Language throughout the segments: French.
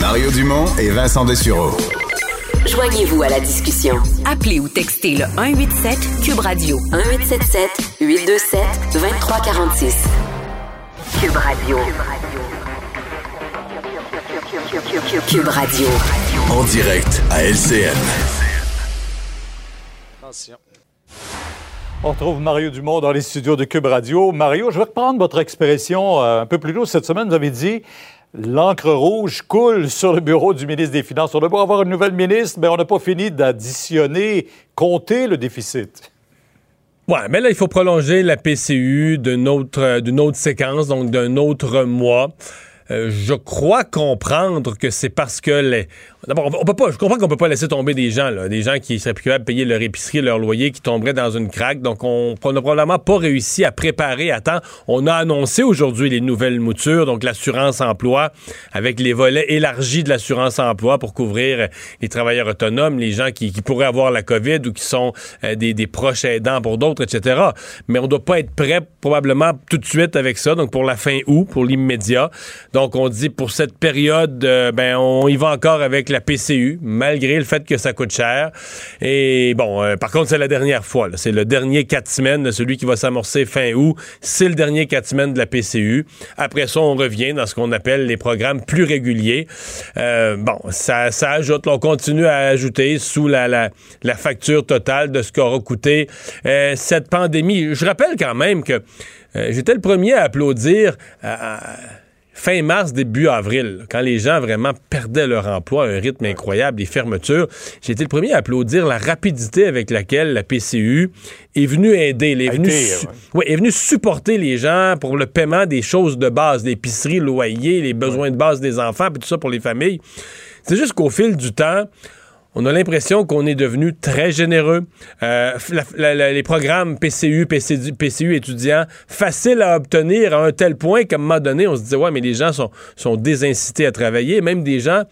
Mario Dumont et Vincent Dessureau. Joignez-vous à la discussion. Appelez ou textez le 187 Cube Radio 1877 827 2346. Cube Radio. Cube Radio. En direct à LCN. Attention. On retrouve Mario Dumont dans les studios de Cube Radio. Mario, je vais reprendre votre expression euh, un peu plus tôt cette semaine. Vous avez dit l'encre rouge coule sur le bureau du ministre des Finances. On doit avoir une nouvelle ministre, mais on n'a pas fini d'additionner, compter le déficit. Ouais, mais là, il faut prolonger la PCU d'une autre, d'une autre séquence, donc d'un autre mois. Euh, je crois comprendre que c'est parce que les, D'abord, on peut pas, je comprends qu'on peut pas laisser tomber des gens, là, des gens qui seraient plus capables de payer leur épicerie, leur loyer, qui tomberaient dans une craque. Donc, on n'a probablement pas réussi à préparer à temps. On a annoncé aujourd'hui les nouvelles moutures, donc l'assurance emploi, avec les volets élargis de l'assurance emploi pour couvrir les travailleurs autonomes, les gens qui, pourraient avoir la COVID ou qui sont euh, des, des, proches aidants pour d'autres, etc. Mais on doit pas être prêt probablement tout de suite avec ça, donc pour la fin août, pour l'immédiat. On dit pour cette période, euh, ben, on y va encore avec la PCU, malgré le fait que ça coûte cher. Et bon, euh, par contre, c'est la dernière fois. C'est le dernier quatre semaines, celui qui va s'amorcer fin août. C'est le dernier quatre semaines de la PCU. Après ça, on revient dans ce qu'on appelle les programmes plus réguliers. Euh, bon, ça, ajoute, on continue à ajouter sous la, la, la facture totale de ce qu'aura coûté euh, cette pandémie. Je rappelle quand même que j'étais le premier à applaudir fin mars, début avril, quand les gens vraiment perdaient leur emploi à un rythme incroyable, les fermetures, j'ai été le premier à applaudir la rapidité avec laquelle la PCU est venue aider, est venue, est venue supporter les gens pour le paiement des choses de base, l'épicerie, le loyer, les besoins de base des enfants, puis tout ça pour les familles. C'est juste qu'au fil du temps, on a l'impression qu'on est devenu très généreux. Euh, les programmes PCU, PCU, étudiants, faciles à obtenir à un tel point qu'à un moment donné, on se disait, ouais, mais les gens sont, sont désincités à travailler. Même des gens,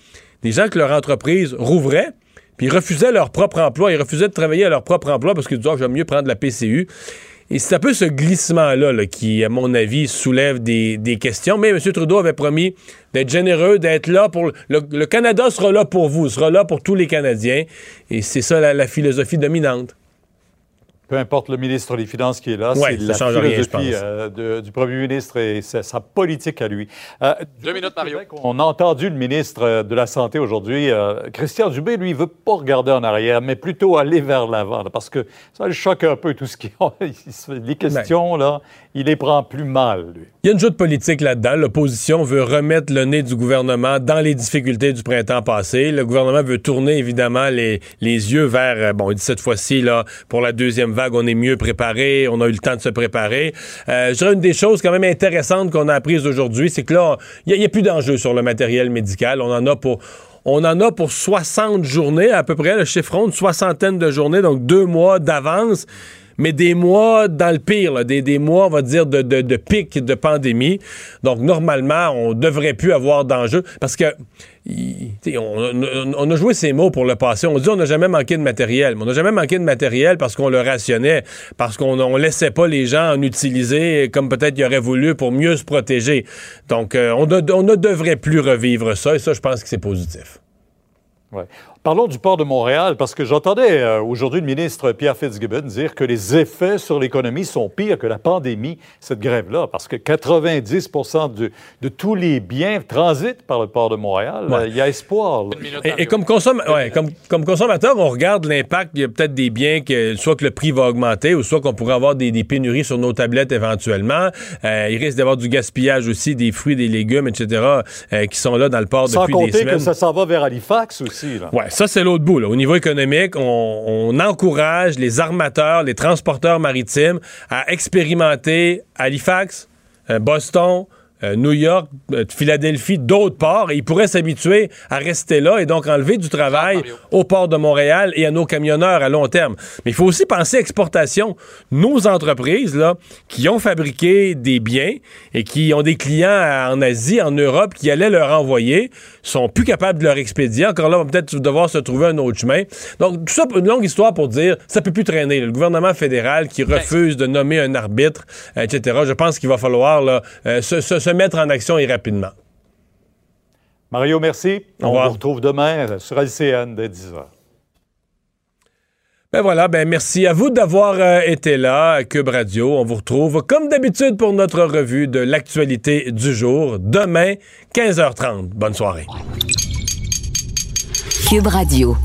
des gens que leur entreprise rouvrait, puis refusaient leur propre emploi, ils refusaient de travailler à leur propre emploi parce qu'ils disaient, oh, j'aime mieux prendre la PCU. Et c'est un peu ce glissement-là qui, à mon avis, soulève des, questions. Mais M. Trudeau avait promis d'être généreux, d'être là pour... Le, Canada sera là pour vous, sera là pour tous les Canadiens. Et c'est ça la philosophie dominante peu importe le ministre des Finances qui est là, c'est la philosophie euh, du premier ministre et sa, politique à lui. Euh, Deux minutes, Mario. On a entendu le ministre euh, de la Santé aujourd'hui. Christian Dubé, lui, veut pas regarder en arrière, mais plutôt aller vers l'avant, parce que ça le choque un peu tout ce qui... les questions, là, il les prend plus mal, lui. Il y a une jeu de politique là-dedans. L'opposition veut remettre le nez du gouvernement dans les difficultés du printemps passé. Le gouvernement veut tourner, évidemment, les, les yeux vers... Bon, il dit cette fois-ci, là, pour la deuxième vague, on est mieux préparé, on a eu le temps de se préparer. Euh, je dirais une des choses quand même intéressantes qu'on a apprises aujourd'hui, c'est que là, il n'y a, plus d'enjeu sur le matériel médical. On en a pour on en a pour 60 journées, à peu près, le chiffre une soixantaine de journées, donc deux mois d'avance mais des mois dans le pire, des, des, mois, on va dire, de, de, de, pic de pandémie. Donc, normalement, on devrait plus avoir d'enjeu parce que on, on, a joué ces mots pour le passé. On dit on n'a jamais manqué de matériel. Mais on n'a jamais manqué de matériel parce qu'on le rationnait, parce qu'on ne laissait pas les gens en utiliser comme peut-être ils auraient voulu pour mieux se protéger. Donc, euh, on, on ne devrait plus revivre ça et ça, je pense que c'est positif. Ouais. Parlons du port de Montréal, parce que j'entendais euh, aujourd'hui le ministre Pierre Fitzgibbon dire que les effets sur l'économie sont pires que la pandémie, cette grève-là, parce que 90% de tous les biens transitent par le port de Montréal. Il y a espoir. Et, comme, comme, consommateur, on regarde l'impact. Il y a peut-être des biens que soit que le prix va augmenter, ou soit qu'on pourrait avoir des, pénuries sur nos tablettes éventuellement. Euh, il risque d'avoir du gaspillage aussi, des fruits, des légumes, etc., euh, qui sont là dans le port depuis des semaines. Sans compter que ça s'en va vers Halifax aussi. Là. Ça, c'est l'autre bout. Au niveau économique, on, encourage les armateurs, les transporteurs maritimes à expérimenter Halifax, euh, Boston, euh, New York, euh, Philadelphie, d'autres ports, et ils pourraient s'habituer à rester là et donc enlever du travail au port de Montréal et à nos camionneurs à long terme. Mais il faut aussi penser exportation. Nos entreprises, là, qui ont fabriqué des biens et qui ont des clients en Asie, en Europe, qui allaient leur envoyer, sont plus capables de leur expédier. Encore là, on va peut-être devoir se trouver un autre chemin. Donc, tout ça, une longue histoire pour dire, ça peut plus traîner. Le gouvernement fédéral qui refuse de nommer un arbitre, etc., je pense qu'il va falloir là, euh, se, se, se mettre en action et rapidement. Mario, merci. Au On revoir. vous retrouve demain sur LCN dès 10h. Ben voilà, ben merci à vous d'avoir euh, été là à Cube Radio. On vous retrouve comme d'habitude pour notre revue de l'actualité du jour demain 15h30. Bonne soirée. Cube Radio.